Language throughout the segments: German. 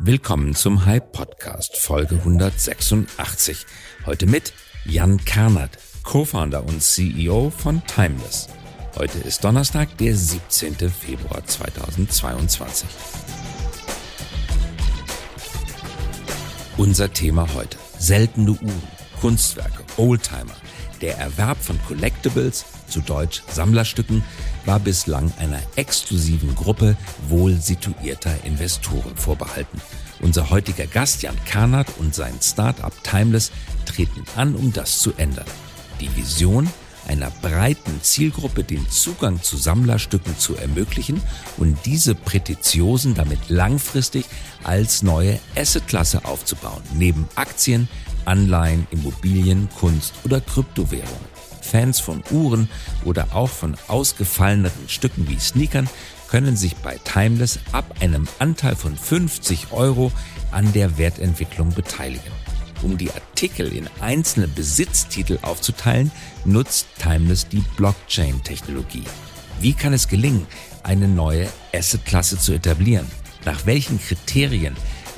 Willkommen zum Hype Podcast Folge 186. Heute mit Jan Karnert, Co-Founder und CEO von Timeless. Heute ist Donnerstag, der 17. Februar 2022. Unser Thema heute. Seltene Uhren, Kunstwerke, Oldtimer. Der Erwerb von Collectibles, zu Deutsch Sammlerstücken, war bislang einer exklusiven Gruppe wohl situierter Investoren vorbehalten. Unser heutiger Gast Jan Karnert und sein Startup Timeless treten an, um das zu ändern. Die Vision, einer breiten Zielgruppe den Zugang zu Sammlerstücken zu ermöglichen und diese Prätitiosen damit langfristig als neue Assetklasse aufzubauen, neben Aktien, Anleihen, Immobilien, Kunst oder Kryptowährungen. Fans von Uhren oder auch von ausgefalleneren Stücken wie Sneakern können sich bei Timeless ab einem Anteil von 50 Euro an der Wertentwicklung beteiligen. Um die Artikel in einzelne Besitztitel aufzuteilen, nutzt Timeless die Blockchain-Technologie. Wie kann es gelingen, eine neue Asset-Klasse zu etablieren? Nach welchen Kriterien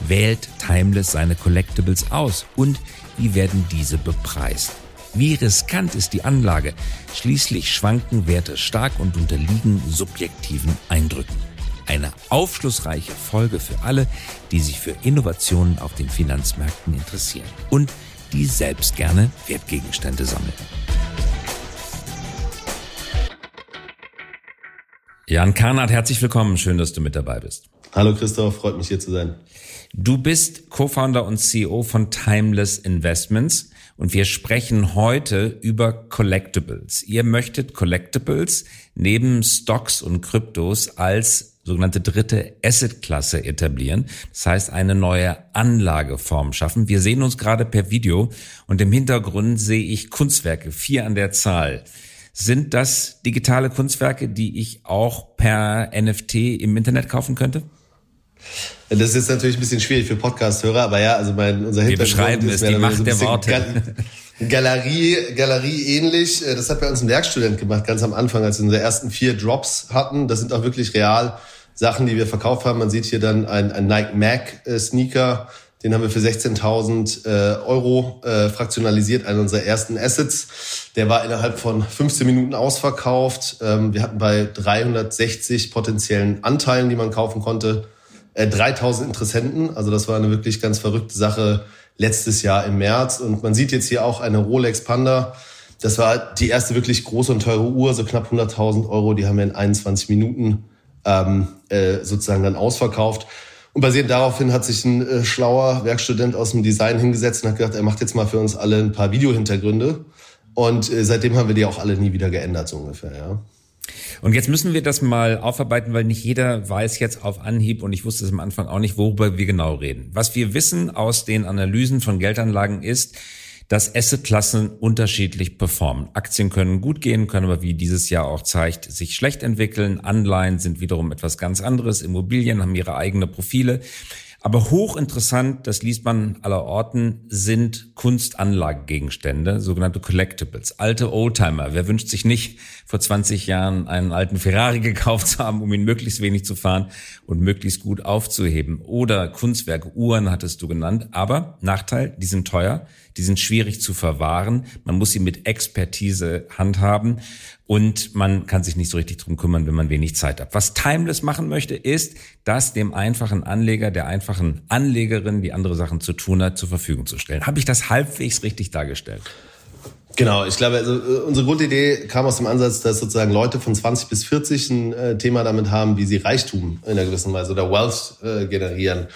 wählt Timeless seine Collectibles aus und wie werden diese bepreist? Wie riskant ist die Anlage? Schließlich schwanken Werte stark und unterliegen subjektiven Eindrücken. Eine aufschlussreiche Folge für alle, die sich für Innovationen auf den Finanzmärkten interessieren und die selbst gerne Wertgegenstände sammeln. Jan Karnert, herzlich willkommen. Schön, dass du mit dabei bist. Hallo Christoph, freut mich hier zu sein. Du bist Co-Founder und CEO von Timeless Investments und wir sprechen heute über Collectibles. Ihr möchtet Collectibles neben Stocks und Kryptos als sogenannte dritte Asset-Klasse etablieren. Das heißt, eine neue Anlageform schaffen. Wir sehen uns gerade per Video und im Hintergrund sehe ich Kunstwerke, vier an der Zahl. Sind das digitale Kunstwerke, die ich auch per NFT im Internet kaufen könnte? Das ist jetzt natürlich ein bisschen schwierig für Podcast-Hörer, aber ja, also mein, unser Wir beschreiben es, die Macht so der Worte. Galerie, Galerie ähnlich. Äh, das hat bei uns ein Werkstudent gemacht, ganz am Anfang, als wir unsere ersten vier Drops hatten. Das sind auch wirklich real Sachen, die wir verkauft haben. Man sieht hier dann ein, ein Nike Mac äh, Sneaker. Den haben wir für 16.000 äh, Euro äh, fraktionalisiert, einer unserer ersten Assets. Der war innerhalb von 15 Minuten ausverkauft. Ähm, wir hatten bei 360 potenziellen Anteilen, die man kaufen konnte, äh, 3000 Interessenten. Also das war eine wirklich ganz verrückte Sache letztes Jahr im März. Und man sieht jetzt hier auch eine Rolex Panda. Das war die erste wirklich große und teure Uhr, so knapp 100.000 Euro. Die haben wir in 21 Minuten ähm, äh, sozusagen dann ausverkauft. Und basierend daraufhin hat sich ein äh, schlauer Werkstudent aus dem Design hingesetzt und hat gedacht, er macht jetzt mal für uns alle ein paar Videohintergründe. Und äh, seitdem haben wir die auch alle nie wieder geändert, so ungefähr, ja. Und jetzt müssen wir das mal aufarbeiten, weil nicht jeder weiß jetzt auf Anhieb und ich wusste es am Anfang auch nicht, worüber wir genau reden. Was wir wissen aus den Analysen von Geldanlagen ist, dass Assetklassen unterschiedlich performen. Aktien können gut gehen, können aber wie dieses Jahr auch zeigt, sich schlecht entwickeln. Anleihen sind wiederum etwas ganz anderes. Immobilien haben ihre eigene Profile. Aber hochinteressant, das liest man aller Orten, sind Kunstanlagegegenstände, sogenannte Collectibles. Alte Oldtimer. Wer wünscht sich nicht, vor 20 Jahren einen alten Ferrari gekauft zu haben, um ihn möglichst wenig zu fahren und möglichst gut aufzuheben? Oder Kunstwerke, Uhren hattest du genannt. Aber Nachteil, die sind teuer, die sind schwierig zu verwahren. Man muss sie mit Expertise handhaben und man kann sich nicht so richtig drum kümmern, wenn man wenig Zeit hat. Was Timeless machen möchte, ist, das dem einfachen Anleger, der einfachen Anlegerin, die andere Sachen zu tun hat, zur Verfügung zu stellen. Habe ich das halbwegs richtig dargestellt? Genau, ich glaube, also äh, unsere Grundidee kam aus dem Ansatz, dass sozusagen Leute von 20 bis 40 ein äh, Thema damit haben, wie sie Reichtum in einer gewissen Weise oder Wealth äh, generieren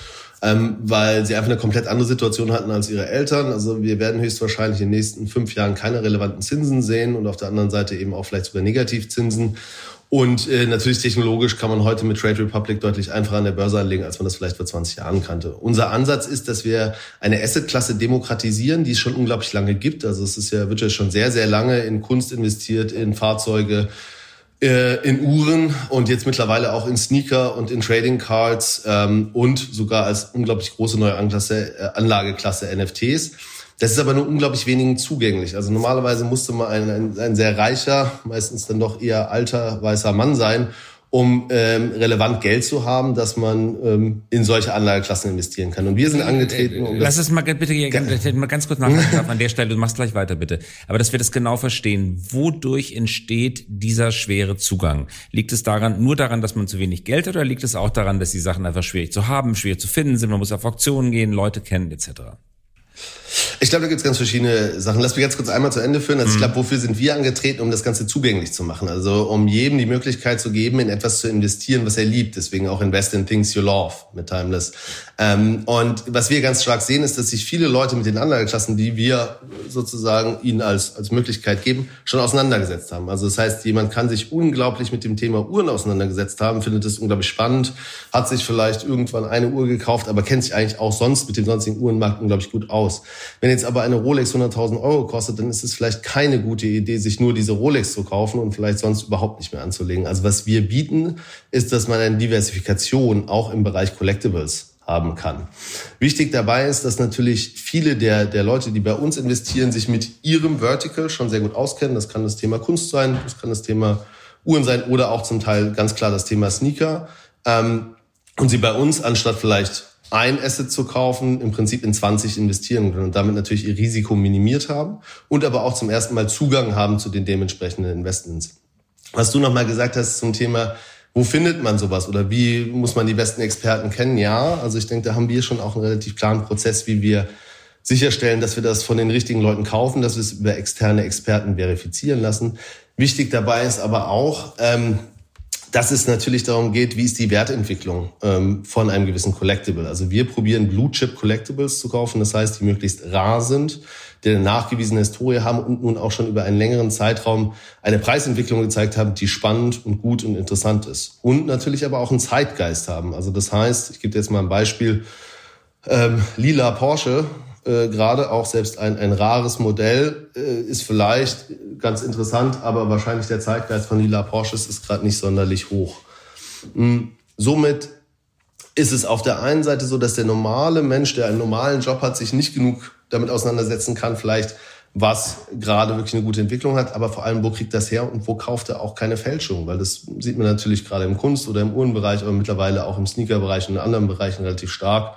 ähm, weil sie einfach eine komplett andere Situation hatten als ihre Eltern. Also wir werden höchstwahrscheinlich in den nächsten fünf Jahren keine relevanten Zinsen sehen und auf der anderen Seite eben auch vielleicht sogar Negativzinsen. Und äh, natürlich technologisch kann man heute mit Trade Republic deutlich einfacher an der Börse anlegen, als man das vielleicht vor 20 Jahren kannte. Unser Ansatz ist, dass wir eine Assetklasse demokratisieren, die es schon unglaublich lange gibt. Also es ist ja, wird ja schon sehr, sehr lange in Kunst investiert, in Fahrzeuge, in Uhren und jetzt mittlerweile auch in Sneaker und in Trading Cards ähm, und sogar als unglaublich große neue Anklasse, äh, Anlageklasse NFTs. Das ist aber nur unglaublich wenigen zugänglich. Also normalerweise musste man ein, ein, ein sehr reicher, meistens dann doch eher alter weißer Mann sein, um ähm, relevant Geld zu haben, dass man ähm, in solche Anlageklassen investieren kann. Und wir sind angetreten. Um Lass es mal bitte mal ganz kurz nachfragen an der Stelle. Du machst gleich weiter bitte. Aber dass wir das genau verstehen, wodurch entsteht dieser schwere Zugang? Liegt es daran nur daran, dass man zu wenig Geld hat, oder liegt es auch daran, dass die Sachen einfach schwierig zu haben, schwierig zu finden sind? Man muss auf Auktionen gehen, Leute kennen etc. Ich glaube, da gibt es ganz verschiedene Sachen. Lass mich ganz kurz einmal zu Ende führen. Also mhm. ich glaube, wofür sind wir angetreten, um das Ganze zugänglich zu machen? Also um jedem die Möglichkeit zu geben, in etwas zu investieren, was er liebt. Deswegen auch Invest in Things You Love mit Timeless. Ähm, und was wir ganz stark sehen, ist, dass sich viele Leute mit den Anlageklassen, die wir sozusagen ihnen als, als Möglichkeit geben, schon auseinandergesetzt haben. Also das heißt, jemand kann sich unglaublich mit dem Thema Uhren auseinandergesetzt haben, findet es unglaublich spannend, hat sich vielleicht irgendwann eine Uhr gekauft, aber kennt sich eigentlich auch sonst mit dem sonstigen Uhrenmarkt unglaublich gut aus. Wenn jetzt aber eine Rolex 100.000 Euro kostet, dann ist es vielleicht keine gute Idee, sich nur diese Rolex zu kaufen und vielleicht sonst überhaupt nicht mehr anzulegen. Also was wir bieten, ist, dass man eine Diversifikation auch im Bereich Collectibles haben kann. Wichtig dabei ist, dass natürlich viele der, der Leute, die bei uns investieren, sich mit ihrem Vertical schon sehr gut auskennen. Das kann das Thema Kunst sein, das kann das Thema Uhren sein oder auch zum Teil ganz klar das Thema Sneaker. Ähm, und sie bei uns anstatt vielleicht ein Asset zu kaufen, im Prinzip in 20 investieren können und damit natürlich ihr Risiko minimiert haben und aber auch zum ersten Mal Zugang haben zu den dementsprechenden Investments. Was du nochmal gesagt hast zum Thema, wo findet man sowas oder wie muss man die besten Experten kennen? Ja, also ich denke, da haben wir schon auch einen relativ klaren Prozess, wie wir sicherstellen, dass wir das von den richtigen Leuten kaufen, dass wir es über externe Experten verifizieren lassen. Wichtig dabei ist aber auch, ähm, dass es natürlich darum geht, wie ist die Wertentwicklung ähm, von einem gewissen Collectible. Also wir probieren Blue Chip Collectibles zu kaufen, das heißt, die möglichst rar sind, die eine nachgewiesene Historie haben und nun auch schon über einen längeren Zeitraum eine Preisentwicklung gezeigt haben, die spannend und gut und interessant ist. Und natürlich aber auch einen Zeitgeist haben. Also das heißt, ich gebe jetzt mal ein Beispiel, ähm, lila Porsche äh, gerade auch selbst ein, ein rares Modell äh, ist vielleicht ganz interessant, aber wahrscheinlich der Zeitgeist von lila Porsches ist gerade nicht sonderlich hoch. Mhm. Somit ist es auf der einen Seite so, dass der normale Mensch, der einen normalen Job hat, sich nicht genug damit auseinandersetzen kann, vielleicht was gerade wirklich eine gute Entwicklung hat, aber vor allem, wo kriegt das her und wo kauft er auch keine Fälschung? Weil das sieht man natürlich gerade im Kunst- oder im Uhrenbereich, aber mittlerweile auch im Sneakerbereich und in anderen Bereichen relativ stark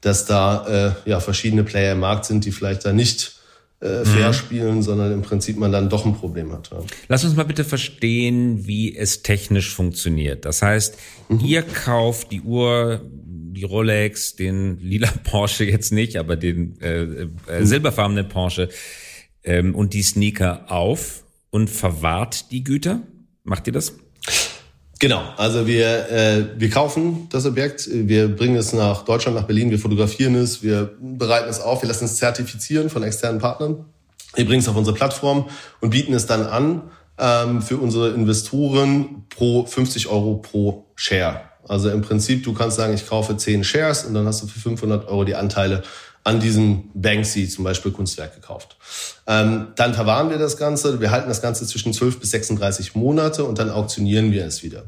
dass da äh, ja verschiedene Player im Markt sind, die vielleicht da nicht äh, fair mhm. spielen, sondern im Prinzip man dann doch ein Problem hat. Ja. Lass uns mal bitte verstehen, wie es technisch funktioniert. Das heißt, mhm. ihr kauft die Uhr, die Rolex, den lila Porsche jetzt nicht, aber den äh, äh, mhm. silberfarbenen Porsche ähm, und die Sneaker auf und verwahrt die Güter. Macht ihr das? Genau, also wir, äh, wir kaufen das Objekt, wir bringen es nach Deutschland, nach Berlin, wir fotografieren es, wir bereiten es auf, wir lassen es zertifizieren von externen Partnern, wir bringen es auf unsere Plattform und bieten es dann an ähm, für unsere Investoren pro 50 Euro pro Share. Also im Prinzip, du kannst sagen, ich kaufe 10 Shares und dann hast du für 500 Euro die Anteile an diesem Banksy zum Beispiel Kunstwerk gekauft. Ähm, dann verwahren wir das Ganze. Wir halten das Ganze zwischen 12 bis 36 Monate und dann auktionieren wir es wieder.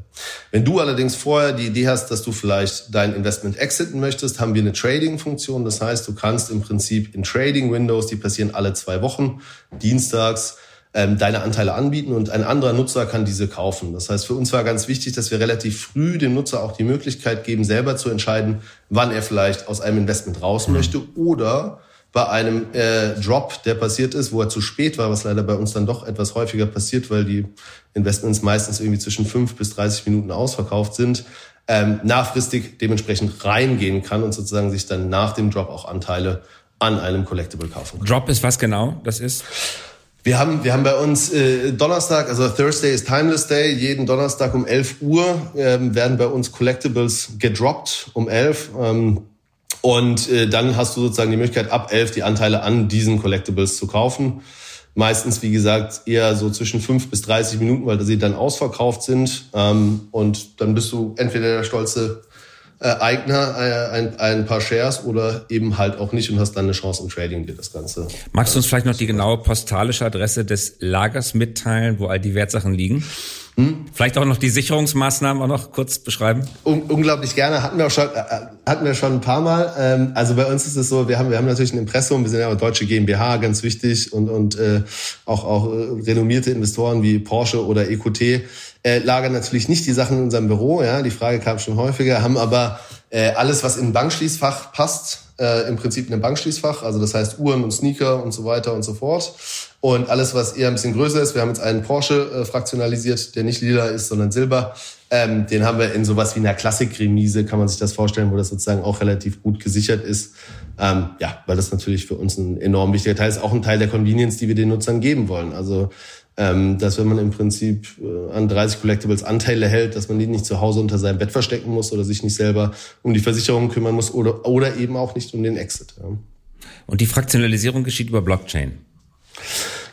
Wenn du allerdings vorher die Idee hast, dass du vielleicht dein Investment exiten möchtest, haben wir eine Trading-Funktion. Das heißt, du kannst im Prinzip in Trading-Windows, die passieren alle zwei Wochen, dienstags, ähm, deine Anteile anbieten und ein anderer Nutzer kann diese kaufen. Das heißt, für uns war ganz wichtig, dass wir relativ früh dem Nutzer auch die Möglichkeit geben, selber zu entscheiden, wann er vielleicht aus einem Investment raus mhm. möchte oder bei einem äh, Drop, der passiert ist, wo er zu spät war, was leider bei uns dann doch etwas häufiger passiert, weil die Investments meistens irgendwie zwischen fünf bis 30 Minuten ausverkauft sind, ähm, nachfristig dementsprechend reingehen kann und sozusagen sich dann nach dem Drop auch Anteile an einem Collectible kaufen kann. Drop ist was genau das ist? Wir haben, wir haben bei uns äh, Donnerstag, also Thursday ist Timeless Day. Jeden Donnerstag um 11 Uhr ähm, werden bei uns Collectibles gedroppt um 11. Ähm, und äh, dann hast du sozusagen die Möglichkeit, ab 11 die Anteile an diesen Collectibles zu kaufen. Meistens, wie gesagt, eher so zwischen 5 bis 30 Minuten, weil sie dann ausverkauft sind. Ähm, und dann bist du entweder der stolze äh, Eigner äh, ein, ein paar Shares oder eben halt auch nicht und hast dann eine Chance im Trading dir das Ganze. Magst du uns vielleicht noch die genaue postalische Adresse des Lagers mitteilen, wo all die Wertsachen liegen? Hm? Vielleicht auch noch die Sicherungsmaßnahmen auch noch kurz beschreiben. Un unglaublich gerne hatten wir auch schon äh, hatten wir schon ein paar Mal. Ähm, also bei uns ist es so, wir haben wir haben natürlich ein Impressum, wir sind ja auch deutsche GmbH, ganz wichtig und und äh, auch auch äh, renommierte Investoren wie Porsche oder EQT äh, lagern natürlich nicht die Sachen in unserem Büro. Ja, die Frage kam schon häufiger, haben aber äh, alles, was in Bankschließfach passt, äh, im Prinzip in einem Bankschließfach, also das heißt Uhren und Sneaker und so weiter und so fort. Und alles, was eher ein bisschen größer ist, wir haben jetzt einen Porsche äh, fraktionalisiert, der nicht lila ist, sondern silber. Ähm, den haben wir in sowas wie einer Klassikremise, kann man sich das vorstellen, wo das sozusagen auch relativ gut gesichert ist. Ähm, ja, weil das natürlich für uns ein enorm wichtiger Teil ist, auch ein Teil der Convenience, die wir den Nutzern geben wollen. Also ähm, dass wenn man im Prinzip äh, an 30 Collectibles Anteile hält, dass man die nicht zu Hause unter seinem Bett verstecken muss oder sich nicht selber um die Versicherung kümmern muss oder, oder eben auch nicht um den Exit. Ja. Und die Fraktionalisierung geschieht über Blockchain.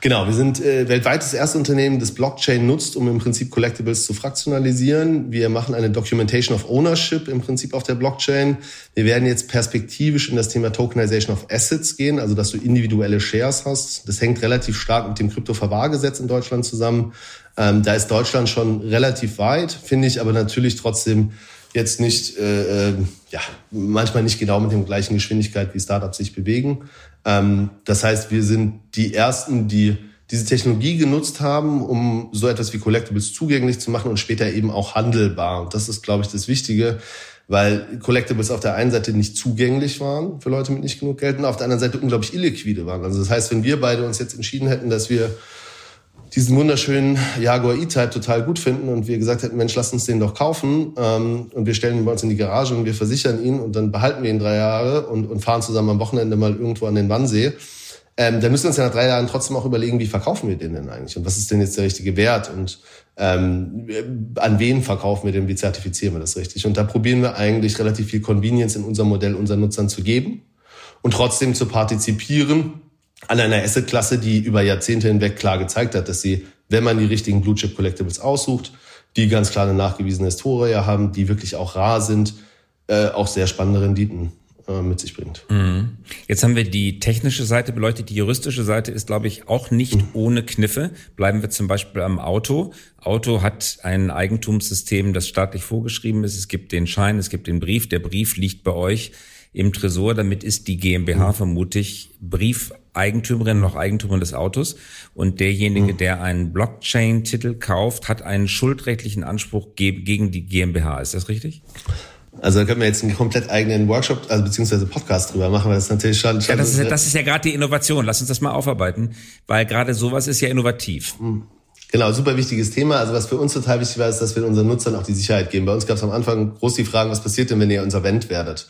Genau, wir sind äh, weltweit das erste Unternehmen, das Blockchain nutzt, um im Prinzip Collectibles zu fraktionalisieren. Wir machen eine Documentation of Ownership im Prinzip auf der Blockchain. Wir werden jetzt perspektivisch in das Thema Tokenization of Assets gehen, also dass du individuelle Shares hast. Das hängt relativ stark mit dem Kryptoverwahrgesetz in Deutschland zusammen. Ähm, da ist Deutschland schon relativ weit, finde ich, aber natürlich trotzdem jetzt nicht, äh, äh, ja, manchmal nicht genau mit dem gleichen Geschwindigkeit, wie Startups sich bewegen. Ähm, das heißt, wir sind die Ersten, die diese Technologie genutzt haben, um so etwas wie Collectibles zugänglich zu machen und später eben auch handelbar. Und das ist, glaube ich, das Wichtige, weil Collectibles auf der einen Seite nicht zugänglich waren für Leute mit nicht genug Geld und auf der anderen Seite unglaublich illiquide waren. Also das heißt, wenn wir beide uns jetzt entschieden hätten, dass wir diesen wunderschönen Jaguar E-Type total gut finden und wir gesagt hätten, Mensch, lass uns den doch kaufen ähm, und wir stellen ihn bei uns in die Garage und wir versichern ihn und dann behalten wir ihn drei Jahre und, und fahren zusammen am Wochenende mal irgendwo an den Wannsee. Ähm, dann müssen wir uns ja nach drei Jahren trotzdem auch überlegen, wie verkaufen wir den denn eigentlich und was ist denn jetzt der richtige Wert und ähm, an wen verkaufen wir den, wie zertifizieren wir das richtig. Und da probieren wir eigentlich relativ viel Convenience in unserem Modell unseren Nutzern zu geben und trotzdem zu partizipieren an einer Assetklasse, die über Jahrzehnte hinweg klar gezeigt hat, dass sie, wenn man die richtigen Blue Chip Collectibles aussucht, die ganz klar eine nachgewiesene Historie haben, die wirklich auch rar sind, äh, auch sehr spannende Renditen äh, mit sich bringt. Mhm. Jetzt haben wir die technische Seite beleuchtet. Die juristische Seite ist, glaube ich, auch nicht mhm. ohne Kniffe. Bleiben wir zum Beispiel am Auto. Auto hat ein Eigentumssystem, das staatlich vorgeschrieben ist. Es gibt den Schein, es gibt den Brief. Der Brief liegt bei euch im Tresor. Damit ist die GmbH mhm. vermutlich Briefeigentümerin noch Eigentümerin des Autos. Und derjenige, mhm. der einen Blockchain-Titel kauft, hat einen schuldrechtlichen Anspruch gegen die GmbH. Ist das richtig? Also da können wir jetzt einen komplett eigenen Workshop, also beziehungsweise Podcast drüber machen, weil das ist natürlich schon. schon ja, das ist, das ist ja gerade die Innovation. Lass uns das mal aufarbeiten, weil gerade sowas ist ja innovativ. Mhm. Genau, super wichtiges Thema. Also was für uns total wichtig war, ist, dass wir unseren Nutzern auch die Sicherheit geben. Bei uns gab es am Anfang groß die Fragen, was passiert denn, wenn ihr insolvent werdet?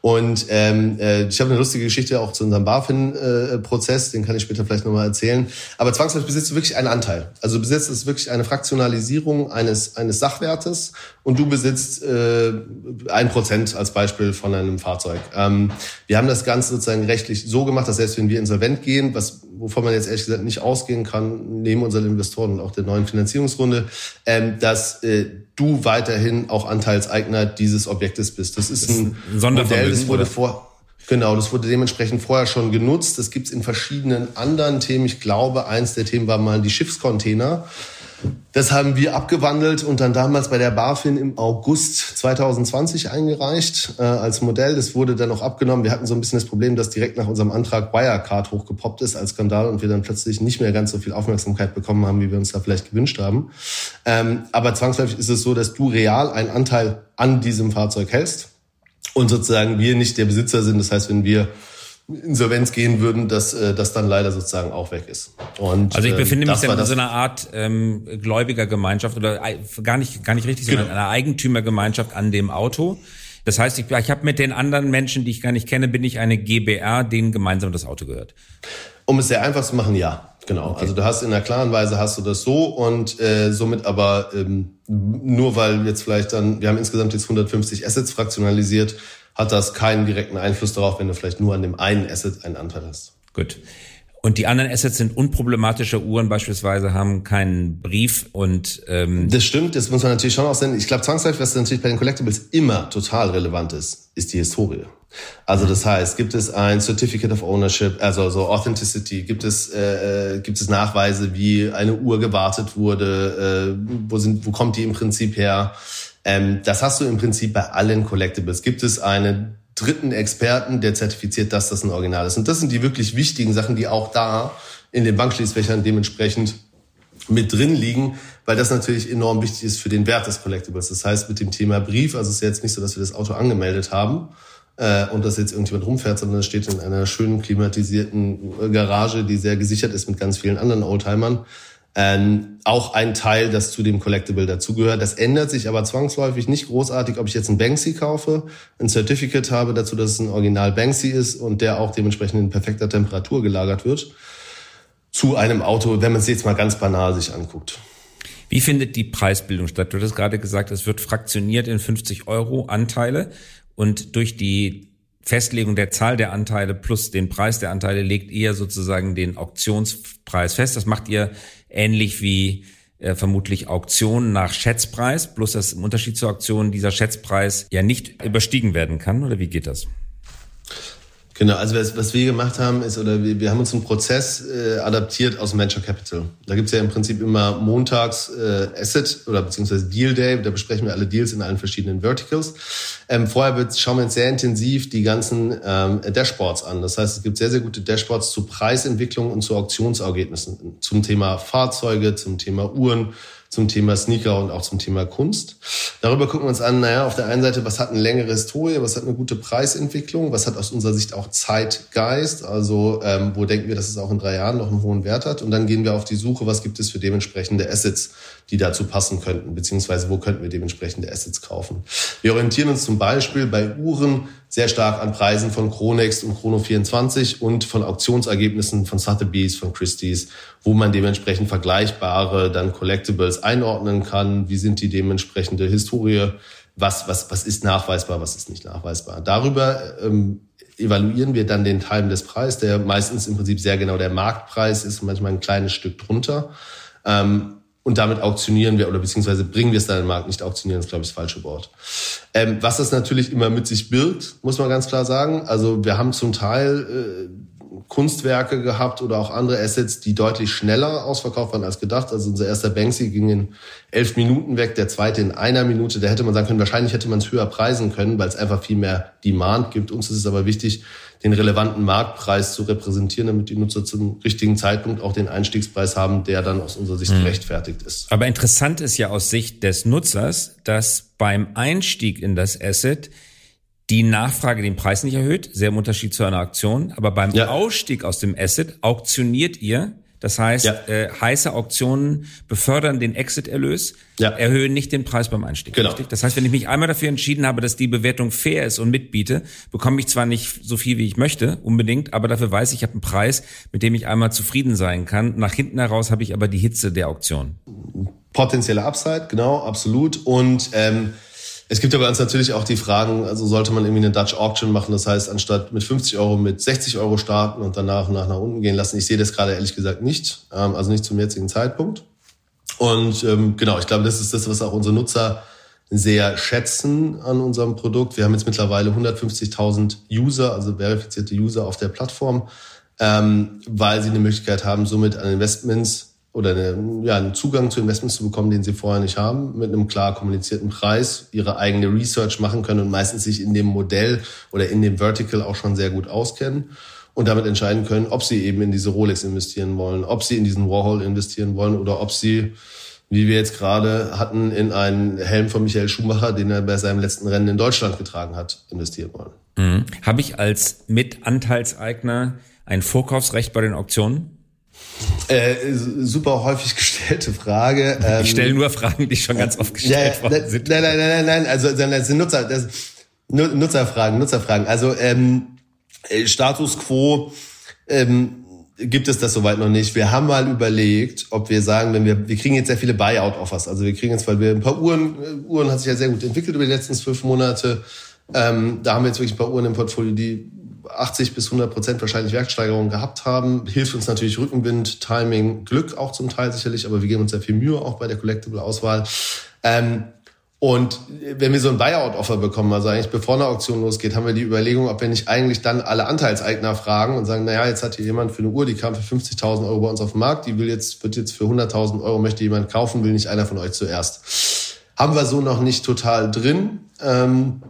Und ähm, äh, ich habe eine lustige Geschichte auch zu unserem BaFin-Prozess, äh, den kann ich später vielleicht nochmal erzählen. Aber zwangsläufig besitzt du wirklich einen Anteil. Also du besitzt es wirklich eine Fraktionalisierung eines, eines Sachwertes und du besitzt äh, ein Prozent als Beispiel von einem Fahrzeug. Ähm, wir haben das Ganze sozusagen rechtlich so gemacht, dass selbst wenn wir insolvent gehen, was wovon man jetzt ehrlich gesagt nicht ausgehen kann, neben unseren Investoren und auch der neuen Finanzierungsrunde, ähm, dass äh, du weiterhin auch Anteilseigner dieses Objektes bist. Das ist ein, ein Modell, das wurde vor Genau, das wurde dementsprechend vorher schon genutzt. Das gibt's in verschiedenen anderen Themen. Ich glaube, eins der Themen war mal die Schiffscontainer. Das haben wir abgewandelt und dann damals bei der BaFin im August 2020 eingereicht äh, als Modell. Das wurde dann auch abgenommen. Wir hatten so ein bisschen das Problem, dass direkt nach unserem Antrag Wirecard hochgepoppt ist als Skandal und wir dann plötzlich nicht mehr ganz so viel Aufmerksamkeit bekommen haben, wie wir uns da vielleicht gewünscht haben. Ähm, aber zwangsläufig ist es so, dass du real einen Anteil an diesem Fahrzeug hältst und sozusagen wir nicht der Besitzer sind. Das heißt, wenn wir Insolvenz gehen würden, dass äh, das dann leider sozusagen auch weg ist. Und, also ich befinde ähm, mich dann in so einer Art ähm, gläubiger Gemeinschaft oder äh, gar nicht gar nicht richtig, genau. sondern einer Eigentümergemeinschaft an dem Auto. Das heißt, ich, ich habe mit den anderen Menschen, die ich gar nicht kenne, bin ich eine GBR, denen gemeinsam das Auto gehört. Um es sehr einfach zu machen, ja, genau. Okay. Also du hast in einer klaren Weise hast du das so und äh, somit aber ähm, nur weil jetzt vielleicht dann, wir haben insgesamt jetzt 150 Assets fraktionalisiert, hat das keinen direkten Einfluss darauf, wenn du vielleicht nur an dem einen Asset einen Anteil hast. Gut. Und die anderen Assets sind unproblematische Uhren beispielsweise, haben keinen Brief und ähm Das stimmt, das muss man natürlich schon auch sehen. Ich glaube zwangsläufig, was natürlich bei den Collectibles immer total relevant ist, ist die Historie. Also das heißt, gibt es ein Certificate of Ownership, also so Authenticity, gibt es äh, äh, gibt es Nachweise, wie eine Uhr gewartet wurde, äh, wo sind wo kommt die im Prinzip her? Ähm, das hast du im Prinzip bei allen Collectibles. Gibt es einen dritten Experten, der zertifiziert, dass das ein Original ist? Und das sind die wirklich wichtigen Sachen, die auch da in den Bankschließfächern dementsprechend mit drin liegen, weil das natürlich enorm wichtig ist für den Wert des Collectibles. Das heißt, mit dem Thema Brief, also es ist jetzt nicht so, dass wir das Auto angemeldet haben äh, und dass jetzt irgendjemand rumfährt, sondern es steht in einer schönen klimatisierten Garage, die sehr gesichert ist mit ganz vielen anderen Oldtimern. Ähm, auch ein Teil, das zu dem Collectible dazugehört. Das ändert sich aber zwangsläufig nicht großartig, ob ich jetzt ein Banksy kaufe, ein Certificate habe dazu, dass es ein Original Banksy ist und der auch dementsprechend in perfekter Temperatur gelagert wird zu einem Auto, wenn man es jetzt mal ganz banal sich anguckt. Wie findet die Preisbildung statt? Du hast gerade gesagt, es wird fraktioniert in 50 Euro Anteile und durch die Festlegung der Zahl der Anteile plus den Preis der Anteile legt ihr sozusagen den Auktionspreis fest. Das macht ihr ähnlich wie äh, vermutlich Auktionen nach Schätzpreis, bloß dass im Unterschied zur Auktion dieser Schätzpreis ja nicht überstiegen werden kann, oder wie geht das? Genau, also was, was wir gemacht haben, ist, oder wir, wir haben uns einen Prozess äh, adaptiert aus Venture Capital. Da gibt's ja im Prinzip immer montags äh, Asset oder beziehungsweise Deal Day, da besprechen wir alle Deals in allen verschiedenen Verticals. Ähm, vorher wird, schauen wir uns sehr intensiv die ganzen ähm, Dashboards an. Das heißt, es gibt sehr, sehr gute Dashboards zu Preisentwicklung und zu Auktionsergebnissen, zum Thema Fahrzeuge, zum Thema Uhren, zum Thema Sneaker und auch zum Thema Kunst. Darüber gucken wir uns an, naja, auf der einen Seite, was hat eine längere Historie, was hat eine gute Preisentwicklung, was hat aus unserer Sicht auch Zeitgeist, also ähm, wo denken wir, dass es auch in drei Jahren noch einen hohen Wert hat. Und dann gehen wir auf die Suche, was gibt es für dementsprechende Assets, die dazu passen könnten, beziehungsweise wo könnten wir dementsprechende Assets kaufen. Wir orientieren uns zum Beispiel bei Uhren sehr stark an Preisen von Chronext und Chrono24 und von Auktionsergebnissen von Sotheby's, von Christie's, wo man dementsprechend vergleichbare dann Collectibles einordnen kann. Wie sind die dementsprechende Historie? Was, was, was ist nachweisbar, was ist nicht nachweisbar? Darüber ähm, evaluieren wir dann den Teil des Preises, der meistens im Prinzip sehr genau der Marktpreis ist, manchmal ein kleines Stück drunter. Ähm, und damit auktionieren wir oder beziehungsweise bringen wir es dann in den Markt. Nicht auktionieren ist, glaube ich, das falsche Wort. Ähm, was das natürlich immer mit sich birgt, muss man ganz klar sagen. Also wir haben zum Teil äh, Kunstwerke gehabt oder auch andere Assets, die deutlich schneller ausverkauft waren als gedacht. Also unser erster Banksy ging in elf Minuten weg, der zweite in einer Minute. Da hätte man sagen können, wahrscheinlich hätte man es höher preisen können, weil es einfach viel mehr Demand gibt. Uns ist es aber wichtig, den relevanten Marktpreis zu repräsentieren, damit die Nutzer zum richtigen Zeitpunkt auch den Einstiegspreis haben, der dann aus unserer Sicht mhm. gerechtfertigt ist. Aber interessant ist ja aus Sicht des Nutzers, dass beim Einstieg in das Asset die Nachfrage den Preis nicht erhöht, sehr im Unterschied zu einer Auktion. Aber beim ja. Ausstieg aus dem Asset auktioniert ihr das heißt, ja. äh, heiße Auktionen befördern den Exit-Erlös, ja. erhöhen nicht den Preis beim Einstieg. Genau. Richtig? Das heißt, wenn ich mich einmal dafür entschieden habe, dass die Bewertung fair ist und mitbiete, bekomme ich zwar nicht so viel, wie ich möchte, unbedingt, aber dafür weiß ich, ich habe einen Preis, mit dem ich einmal zufrieden sein kann. Nach hinten heraus habe ich aber die Hitze der Auktion. Potenzielle Upside, genau, absolut. Und ähm, es gibt aber uns natürlich auch die Fragen, also sollte man irgendwie eine Dutch Auction machen, das heißt, anstatt mit 50 Euro mit 60 Euro starten und danach nach, nach unten gehen lassen. Ich sehe das gerade ehrlich gesagt nicht, ähm, also nicht zum jetzigen Zeitpunkt. Und ähm, genau, ich glaube, das ist das, was auch unsere Nutzer sehr schätzen an unserem Produkt. Wir haben jetzt mittlerweile 150.000 User, also verifizierte User auf der Plattform, ähm, weil sie eine Möglichkeit haben, somit an Investments oder eine, ja, einen Zugang zu Investments zu bekommen, den sie vorher nicht haben, mit einem klar kommunizierten Preis, ihre eigene Research machen können und meistens sich in dem Modell oder in dem Vertical auch schon sehr gut auskennen und damit entscheiden können, ob sie eben in diese Rolex investieren wollen, ob sie in diesen Warhol investieren wollen oder ob sie, wie wir jetzt gerade hatten, in einen Helm von Michael Schumacher, den er bei seinem letzten Rennen in Deutschland getragen hat, investieren wollen. Mhm. Habe ich als Mitanteilseigner ein Vorkaufsrecht bei den Auktionen? Äh, super häufig gestellte Frage. Ähm, ich stelle nur Fragen, die schon ganz oft gestellt ja, worden sind. Nein, nein, nein, nein, nein. Also das sind Nutzer, das, Nutzerfragen, Nutzerfragen. Also ähm, äh, Status quo ähm, gibt es das soweit noch nicht. Wir haben mal überlegt, ob wir sagen, wenn wir, wir kriegen jetzt sehr viele Buyout-Offers. Also wir kriegen jetzt, weil wir ein paar Uhren, äh, Uhren hat sich ja sehr gut entwickelt über die letzten zwölf Monate. Ähm, da haben wir jetzt wirklich ein paar Uhren im Portfolio, die 80 bis 100 Prozent wahrscheinlich Werksteigerung gehabt haben. Hilft uns natürlich Rückenwind, Timing, Glück auch zum Teil sicherlich, aber wir geben uns sehr viel Mühe auch bei der Collectible-Auswahl. Ähm, Und wenn wir so ein Buyout-Offer bekommen, also eigentlich bevor eine Auktion losgeht, haben wir die Überlegung, ob wir nicht eigentlich dann alle Anteilseigner fragen und sagen, naja, jetzt hat hier jemand für eine Uhr, die kam für 50.000 Euro bei uns auf den Markt, die will jetzt, wird jetzt für 100.000 Euro, möchte jemand kaufen, will nicht einer von euch zuerst. Haben wir so noch nicht total drin. Ähm,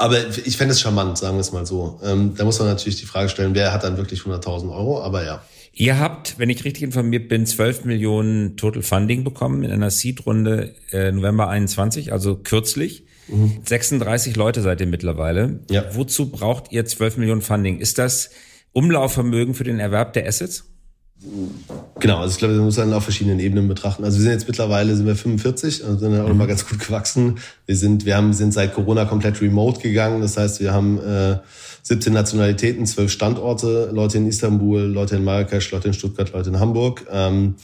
aber ich fände es charmant, sagen wir es mal so. Ähm, da muss man natürlich die Frage stellen, wer hat dann wirklich 100.000 Euro, aber ja. Ihr habt, wenn ich richtig informiert bin, 12 Millionen Total Funding bekommen in einer Seed-Runde äh, November 21, also kürzlich. Mhm. 36 Leute seid ihr mittlerweile. Ja. Wozu braucht ihr 12 Millionen Funding? Ist das Umlaufvermögen für den Erwerb der Assets? Genau, also ich glaube, wir müssen dann auf verschiedenen Ebenen betrachten. Also wir sind jetzt mittlerweile sind wir 45, also sind ja auch mhm. mal ganz gut gewachsen. Wir sind, wir haben, sind seit Corona komplett remote gegangen. Das heißt, wir haben äh, 17 Nationalitäten, 12 Standorte, Leute in Istanbul, Leute in Marrakesch, Leute in Stuttgart, Leute in Hamburg. Ähm,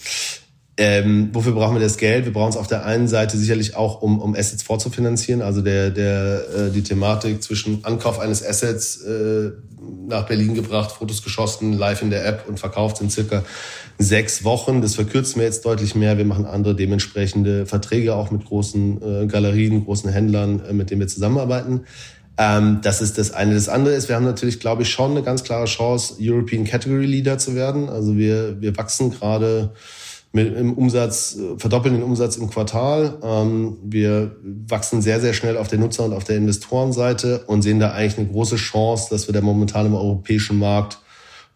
ähm, wofür brauchen wir das Geld? Wir brauchen es auf der einen Seite sicherlich auch, um, um Assets vorzufinanzieren. Also der, der, äh, die Thematik zwischen Ankauf eines Assets äh, nach Berlin gebracht, Fotos geschossen, live in der App und verkauft in circa sechs Wochen. Das verkürzen wir jetzt deutlich mehr. Wir machen andere dementsprechende Verträge auch mit großen äh, Galerien, großen Händlern, äh, mit denen wir zusammenarbeiten. Ähm, das ist das eine. Das andere ist, wir haben natürlich, glaube ich, schon eine ganz klare Chance, European Category Leader zu werden. Also wir, wir wachsen gerade mit im Umsatz, äh, verdoppeln den Umsatz im Quartal. Ähm, wir wachsen sehr, sehr schnell auf der Nutzer- und auf der Investorenseite und sehen da eigentlich eine große Chance, dass wir da momentan im europäischen Markt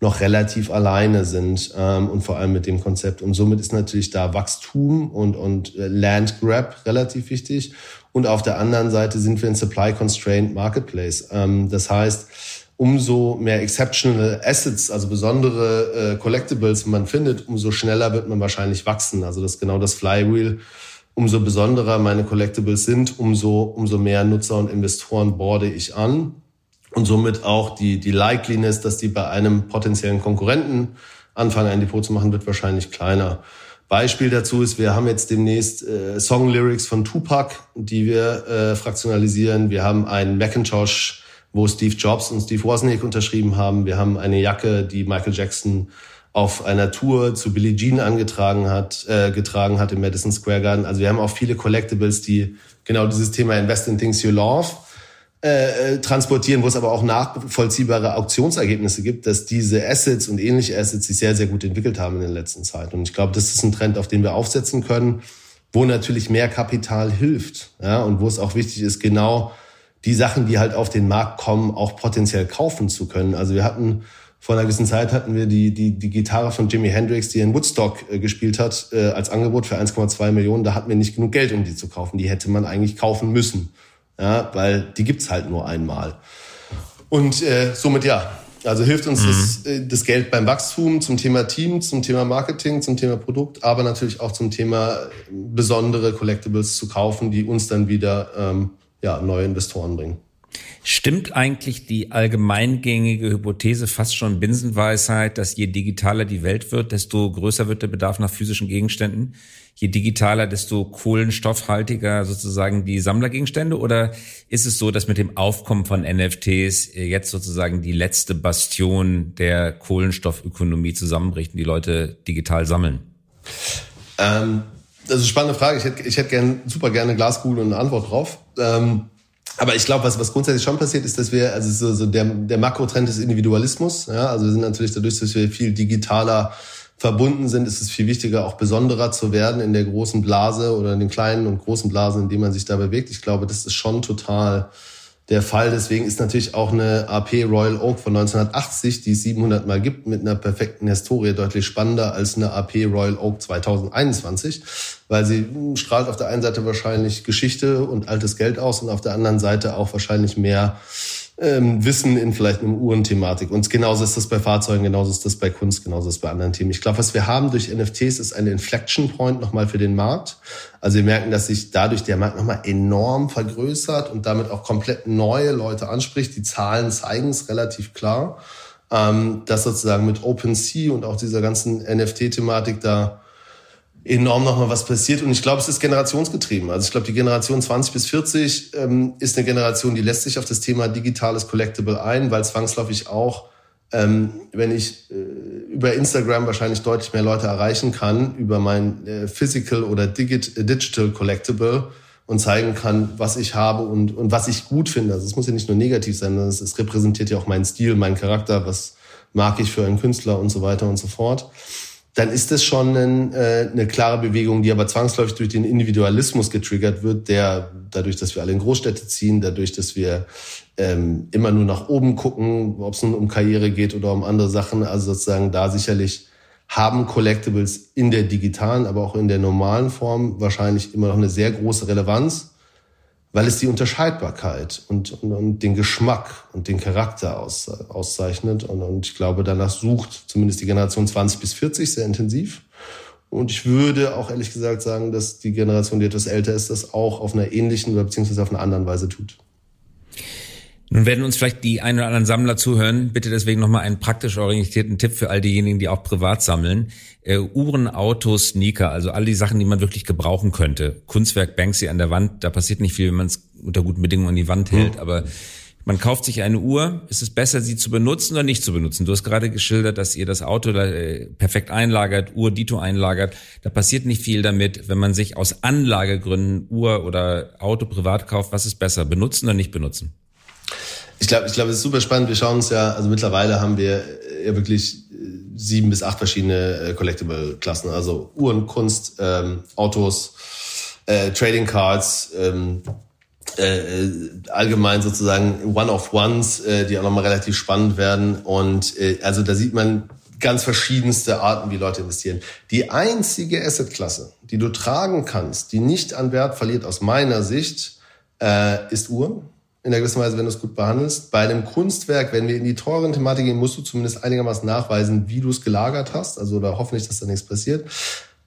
noch relativ alleine sind ähm, und vor allem mit dem Konzept. Und somit ist natürlich da Wachstum und, und äh, Land Grab relativ wichtig. Und auf der anderen Seite sind wir ein Supply Constrained Marketplace. Ähm, das heißt, umso mehr exceptional Assets, also besondere äh, Collectibles man findet, umso schneller wird man wahrscheinlich wachsen. Also das ist genau das Flywheel. Umso besonderer meine Collectibles sind, umso, umso mehr Nutzer und Investoren borde ich an. Und somit auch die, die Likeliness, dass die bei einem potenziellen Konkurrenten anfangen, ein Depot zu machen, wird wahrscheinlich kleiner. Beispiel dazu ist, wir haben jetzt demnächst äh, Song-Lyrics von Tupac, die wir äh, fraktionalisieren. Wir haben einen Macintosh wo Steve Jobs und Steve Wozniak unterschrieben haben. Wir haben eine Jacke, die Michael Jackson auf einer Tour zu Billie Jean angetragen hat, äh, getragen hat im Madison Square Garden. Also wir haben auch viele Collectibles, die genau dieses Thema Invest in Things You Love äh, äh, transportieren, wo es aber auch nachvollziehbare Auktionsergebnisse gibt, dass diese Assets und ähnliche Assets sich sehr, sehr gut entwickelt haben in der letzten Zeit. Und ich glaube, das ist ein Trend, auf den wir aufsetzen können, wo natürlich mehr Kapital hilft. Ja, und wo es auch wichtig ist, genau die Sachen, die halt auf den Markt kommen, auch potenziell kaufen zu können. Also wir hatten vor einer gewissen Zeit hatten wir die, die, die Gitarre von Jimi Hendrix, die in Woodstock äh, gespielt hat, äh, als Angebot für 1,2 Millionen. Da hatten wir nicht genug Geld, um die zu kaufen. Die hätte man eigentlich kaufen müssen. Ja, weil die gibt's halt nur einmal. Und äh, somit ja, also hilft uns mhm. das, äh, das Geld beim Wachstum zum Thema Team, zum Thema Marketing, zum Thema Produkt, aber natürlich auch zum Thema besondere Collectibles zu kaufen, die uns dann wieder ähm, ja, neue Investoren bringen. Stimmt eigentlich die allgemeingängige Hypothese fast schon Binsenweisheit, dass je digitaler die Welt wird, desto größer wird der Bedarf nach physischen Gegenständen? Je digitaler, desto kohlenstoffhaltiger sozusagen die Sammlergegenstände? Oder ist es so, dass mit dem Aufkommen von NFTs jetzt sozusagen die letzte Bastion der Kohlenstoffökonomie zusammenbricht und die Leute digital sammeln? Ähm eine spannende Frage. Ich hätte, ich hätte gern, super gerne Glaskugel und eine Antwort drauf. Ähm, aber ich glaube, was, was grundsätzlich schon passiert, ist, dass wir, also so, so der, der Makrotrend des Individualismus, ja, also wir sind natürlich dadurch, dass wir viel digitaler verbunden sind, ist es viel wichtiger, auch besonderer zu werden in der großen Blase oder in den kleinen und großen Blasen, in denen man sich da bewegt. Ich glaube, das ist schon total der Fall. Deswegen ist natürlich auch eine AP Royal Oak von 1980, die es 700 Mal gibt, mit einer perfekten Historie deutlich spannender als eine AP Royal Oak 2021, weil sie strahlt auf der einen Seite wahrscheinlich Geschichte und altes Geld aus und auf der anderen Seite auch wahrscheinlich mehr ähm, Wissen in vielleicht einer Uhrenthematik. Und genauso ist das bei Fahrzeugen, genauso ist das bei Kunst, genauso ist das bei anderen Themen. Ich glaube, was wir haben durch NFTs ist eine Inflection Point nochmal für den Markt. Also wir merken, dass sich dadurch der Markt nochmal enorm vergrößert und damit auch komplett neue Leute anspricht. Die Zahlen zeigen es relativ klar, ähm, dass sozusagen mit OpenSea und auch dieser ganzen NFT-Thematik da enorm nochmal was passiert. Und ich glaube, es ist generationsgetrieben. Also ich glaube, die Generation 20 bis 40 ähm, ist eine Generation, die lässt sich auf das Thema digitales Collectible ein, weil zwangsläufig auch, ähm, wenn ich äh, über Instagram wahrscheinlich deutlich mehr Leute erreichen kann, über mein äh, Physical oder Digit, äh, Digital Collectible, und zeigen kann, was ich habe und, und was ich gut finde. Also es muss ja nicht nur negativ sein, sondern es, es repräsentiert ja auch meinen Stil, meinen Charakter, was mag ich für einen Künstler und so weiter und so fort. Dann ist das schon ein, äh, eine klare Bewegung, die aber zwangsläufig durch den Individualismus getriggert wird, der dadurch, dass wir alle in Großstädte ziehen, dadurch, dass wir ähm, immer nur nach oben gucken, ob es nun um Karriere geht oder um andere Sachen. Also sozusagen da sicherlich haben Collectibles in der digitalen, aber auch in der normalen Form wahrscheinlich immer noch eine sehr große Relevanz, weil es die Unterscheidbarkeit und, und, und den Geschmack und den Charakter aus, auszeichnet. Und, und ich glaube, danach sucht zumindest die Generation 20 bis 40 sehr intensiv. Und ich würde auch ehrlich gesagt sagen, dass die Generation, die etwas älter ist, das auch auf einer ähnlichen oder beziehungsweise auf einer anderen Weise tut. Nun werden uns vielleicht die ein oder anderen Sammler zuhören. Bitte deswegen nochmal einen praktisch orientierten Tipp für all diejenigen, die auch privat sammeln. Äh, Uhren, Autos, Sneaker, also all die Sachen, die man wirklich gebrauchen könnte. Kunstwerk Banksy an der Wand, da passiert nicht viel, wenn man es unter guten Bedingungen an die Wand hält, mhm. aber man kauft sich eine Uhr. Ist es besser, sie zu benutzen oder nicht zu benutzen? Du hast gerade geschildert, dass ihr das Auto äh, perfekt einlagert, Uhr Dito einlagert. Da passiert nicht viel damit, wenn man sich aus Anlagegründen Uhr oder Auto privat kauft. Was ist besser, benutzen oder nicht benutzen? Ich glaube, ich glaube, es ist super spannend. Wir schauen uns ja, also mittlerweile haben wir ja wirklich äh, sieben bis acht verschiedene äh, Collectible-Klassen, also Uhren, Kunst, ähm, Autos, äh, Trading Cards, ähm, äh, äh, allgemein sozusagen One-of-Ones, äh, die auch nochmal relativ spannend werden. Und äh, also da sieht man ganz verschiedenste Arten, wie Leute investieren. Die einzige Asset-Klasse, die du tragen kannst, die nicht an Wert verliert aus meiner Sicht, äh, ist Uhren in der gewissen Weise, wenn du es gut behandelst. Bei einem Kunstwerk, wenn wir in die teuren Thematik gehen, musst du zumindest einigermaßen nachweisen, wie du es gelagert hast. Also oder hoffentlich, dass da nichts passiert.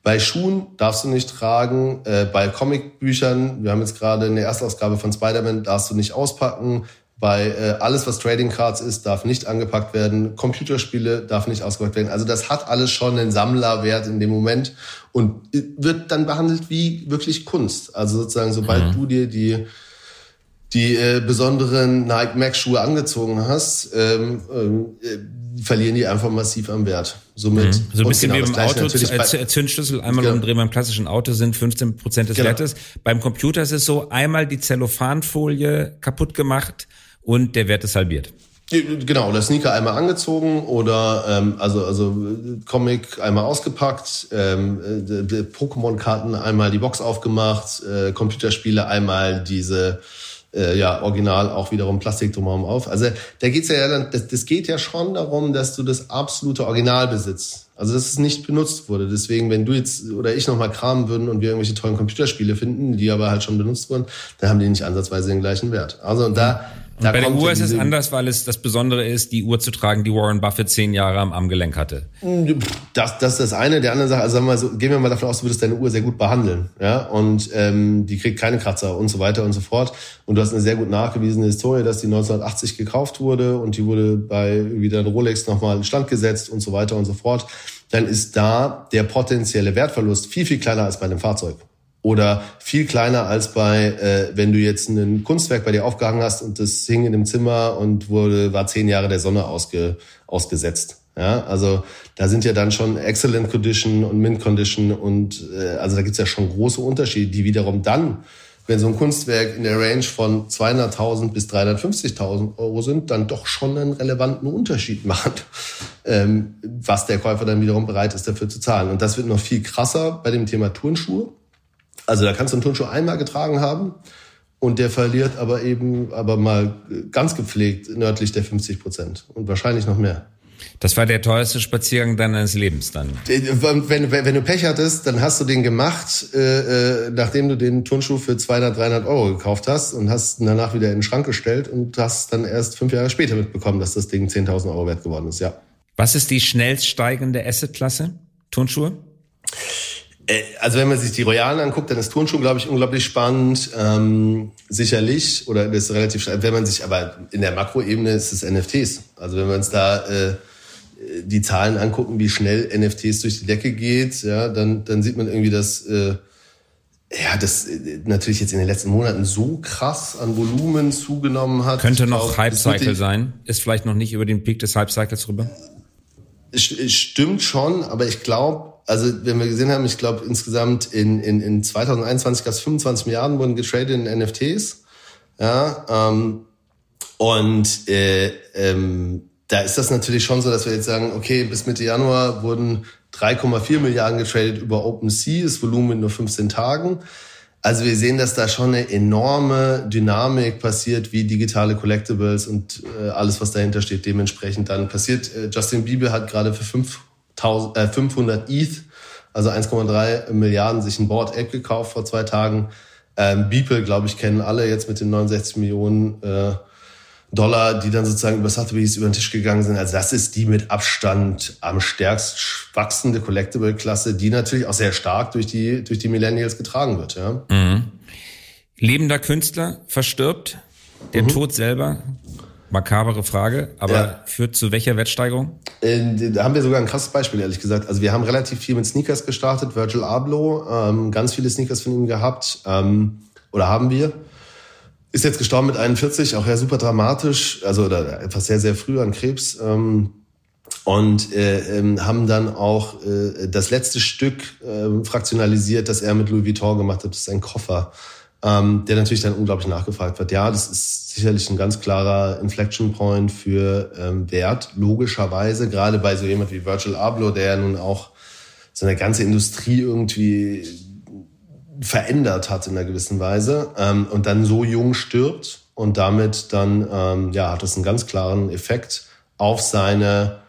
Bei Schuhen darfst du nicht tragen. Äh, bei Comicbüchern, wir haben jetzt gerade eine Erstausgabe von Spider-Man, darfst du nicht auspacken. Bei äh, alles, was Trading Cards ist, darf nicht angepackt werden. Computerspiele darf nicht ausgepackt werden. Also das hat alles schon einen Sammlerwert in dem Moment und wird dann behandelt wie wirklich Kunst. Also sozusagen, sobald mhm. du dir die die äh, besonderen Nike Max Schuhe angezogen hast, ähm, äh, verlieren die einfach massiv am Wert. Somit mhm. so ein bisschen genau, wie im Auto äh, Zündschlüssel einmal genau. umdrehen beim klassischen Auto sind 15 Prozent des genau. Wertes. Beim Computer ist es so einmal die Zellophanfolie kaputt gemacht und der Wert ist halbiert. Genau, oder Sneaker einmal angezogen oder ähm, also also Comic einmal ausgepackt, ähm, äh, Pokémon-Karten einmal die Box aufgemacht, äh, Computerspiele einmal diese äh, ja original auch wiederum Plastik drumherum auf. Also da geht's ja dann, das, das geht ja schon darum, dass du das absolute Original besitzt. Also dass es nicht benutzt wurde. Deswegen, wenn du jetzt oder ich nochmal kramen würden und wir irgendwelche tollen Computerspiele finden, die aber halt schon benutzt wurden, dann haben die nicht ansatzweise den gleichen Wert. Also und da und bei der Uhr ist es anders, weil es das Besondere ist, die Uhr zu tragen, die Warren Buffett zehn Jahre am Armgelenk hatte. Das, das ist das eine. Der andere Sache, also sagen wir mal so, gehen wir mal davon aus, du würdest deine Uhr sehr gut behandeln, ja, und ähm, die kriegt keine Kratzer und so weiter und so fort. Und du hast eine sehr gut nachgewiesene Historie, dass die 1980 gekauft wurde und die wurde bei wieder Rolex nochmal in Stand gesetzt und so weiter und so fort. Dann ist da der potenzielle Wertverlust viel, viel kleiner als bei einem Fahrzeug oder viel kleiner als bei, äh, wenn du jetzt ein Kunstwerk bei dir aufgehangen hast und das hing in dem Zimmer und wurde war zehn Jahre der Sonne ausge, ausgesetzt. Ja, also da sind ja dann schon Excellent Condition und Mint Condition und äh, also da gibt's ja schon große Unterschiede, die wiederum dann, wenn so ein Kunstwerk in der Range von 200.000 bis 350.000 Euro sind, dann doch schon einen relevanten Unterschied machen, ähm, was der Käufer dann wiederum bereit ist dafür zu zahlen. Und das wird noch viel krasser bei dem Thema Turnschuhe also da kannst du einen Turnschuh einmal getragen haben und der verliert aber eben, aber mal ganz gepflegt nördlich der 50 Prozent und wahrscheinlich noch mehr. Das war der teuerste Spaziergang deines Lebens dann. Wenn, wenn, wenn du Pech hattest, dann hast du den gemacht, äh, äh nachdem du den Turnschuh für 200, 300 Euro gekauft hast und hast ihn danach wieder in den Schrank gestellt und hast dann erst fünf Jahre später mitbekommen, dass das Ding 10.000 Euro wert geworden ist, ja. Was ist die schnellst steigende Assetklasse? Turnschuhe? Äh, also wenn man sich die Royalen anguckt, dann ist Turnschuh, glaube ich, unglaublich spannend. Ähm, sicherlich, oder das ist relativ. Wenn man sich, aber in der Makroebene ist es NFTs. Also wenn wir uns da äh, die Zahlen angucken, wie schnell NFTs durch die Decke geht, ja, dann, dann sieht man irgendwie, dass äh, ja, das äh, natürlich jetzt in den letzten Monaten so krass an Volumen zugenommen hat. Könnte noch Hype-Cycle sein. Ist vielleicht noch nicht über den Peak des Hype-Cycles rüber? Stimmt schon, aber ich glaube, Also wenn wir gesehen haben, ich glaube insgesamt in, in, in 2021 gab es 25 Milliarden wurden getradet in NFTs. Ja, ähm, und äh, ähm, da ist das natürlich schon so, dass wir jetzt sagen, okay, bis Mitte Januar wurden 3,4 Milliarden getradet über OpenSea, das Volumen in nur 15 Tagen. Also wir sehen, dass da schon eine enorme Dynamik passiert, wie digitale Collectibles und äh, alles, was dahinter steht, dementsprechend dann passiert. Äh, Justin Bieber hat gerade für 5000, äh, 500 ETH, also 1,3 Milliarden, sich ein Board Ape gekauft vor zwei Tagen. Ähm, Beeple, glaube ich, kennen alle jetzt mit den 69 Millionen äh, Dollar, die dann sozusagen über Sotheby's über den Tisch gegangen sind. Also das ist die mit Abstand am stärkst wachsende Collectible-Klasse, die natürlich auch sehr stark durch die, durch die Millennials getragen wird. Ja. Mhm. Lebender Künstler verstirbt, der mhm. Tod selber, makabere Frage, aber ja. führt zu welcher Wertsteigerung? Da haben wir sogar ein krasses Beispiel, ehrlich gesagt. Also wir haben relativ viel mit Sneakers gestartet, Virgil Abloh, ähm, ganz viele Sneakers von ihm gehabt, ähm, oder haben wir. Ist jetzt gestorben mit 41, auch ja super dramatisch, also oder etwas sehr, sehr früh an Krebs. Ähm, und äh, ähm, haben dann auch äh, das letzte Stück äh, fraktionalisiert, das er mit Louis Vuitton gemacht hat. Das ist ein Koffer, ähm, der natürlich dann unglaublich nachgefragt wird. Ja, das ist sicherlich ein ganz klarer Inflection Point für ähm, Wert, logischerweise, gerade bei so jemand wie Virgil Abloh, der ja nun auch so eine ganze Industrie irgendwie verändert hat in einer gewissen Weise ähm, und dann so jung stirbt und damit dann ähm, ja hat das einen ganz klaren Effekt auf seine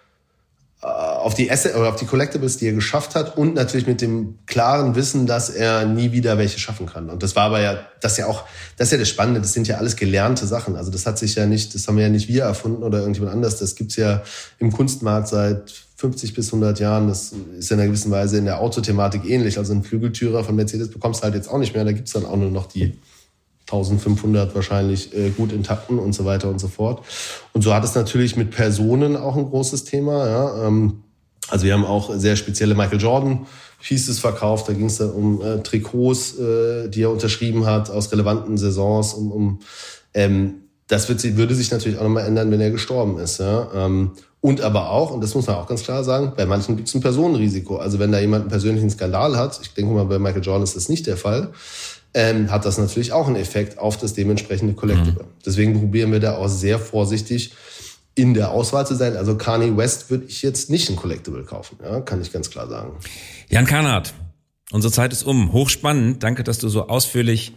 äh, auf die Asset oder auf die Collectibles, die er geschafft hat und natürlich mit dem klaren Wissen, dass er nie wieder welche schaffen kann. Und das war aber ja, das ja auch, das ist ja das Spannende, das sind ja alles gelernte Sachen. Also das hat sich ja nicht, das haben wir ja nicht wir erfunden oder irgendjemand anders. Das gibt's ja im Kunstmarkt seit 50 bis 100 Jahren. Das ist in einer gewissen Weise in der Autothematik ähnlich. Also ein Flügeltürer von Mercedes bekommst du halt jetzt auch nicht mehr. Da gibt's dann auch nur noch die 1500 wahrscheinlich äh, gut intakten und so weiter und so fort. Und so hat es natürlich mit Personen auch ein großes Thema. Ja. Ähm, also wir haben auch sehr spezielle Michael Jordan Pieces verkauft. Da ging es dann um äh, Trikots, äh, die er unterschrieben hat aus relevanten Saisons. Um, um ähm, das wird, würde sich natürlich auch nochmal ändern, wenn er gestorben ist. Ja. Ähm, und aber auch, und das muss man auch ganz klar sagen, bei manchen gibt es ein Personenrisiko. Also wenn da jemand einen persönlichen Skandal hat, ich denke mal, bei Michael Jordan ist das nicht der Fall, ähm, hat das natürlich auch einen Effekt auf das dementsprechende Collectible. Mhm. Deswegen probieren wir da auch sehr vorsichtig in der Auswahl zu sein. Also Kanye West würde ich jetzt nicht ein Collectible kaufen, ja, kann ich ganz klar sagen. Jan Karnhardt, unsere Zeit ist um. Hochspannend. Danke, dass du so ausführlich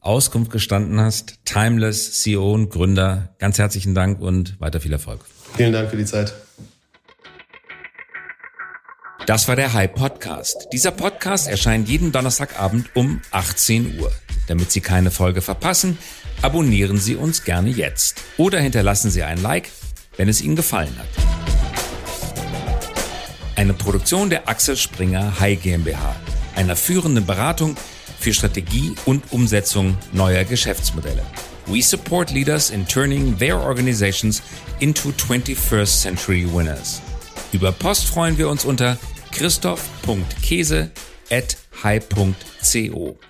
Auskunft gestanden hast. Timeless, CEO und Gründer. Ganz herzlichen Dank und weiter viel Erfolg. Vielen Dank für die Zeit. Das war der Hype Podcast. Dieser Podcast erscheint jeden Donnerstagabend um 18 Uhr. Damit Sie keine Folge verpassen, abonnieren Sie uns gerne jetzt oder hinterlassen Sie ein Like, wenn es Ihnen gefallen hat. Eine Produktion der Axel Springer High GmbH, einer führenden Beratung für Strategie und Umsetzung neuer Geschäftsmodelle. We support leaders in turning their organizations into 21st century winners. Über Post freuen wir uns unter christoph.käse.hi.co.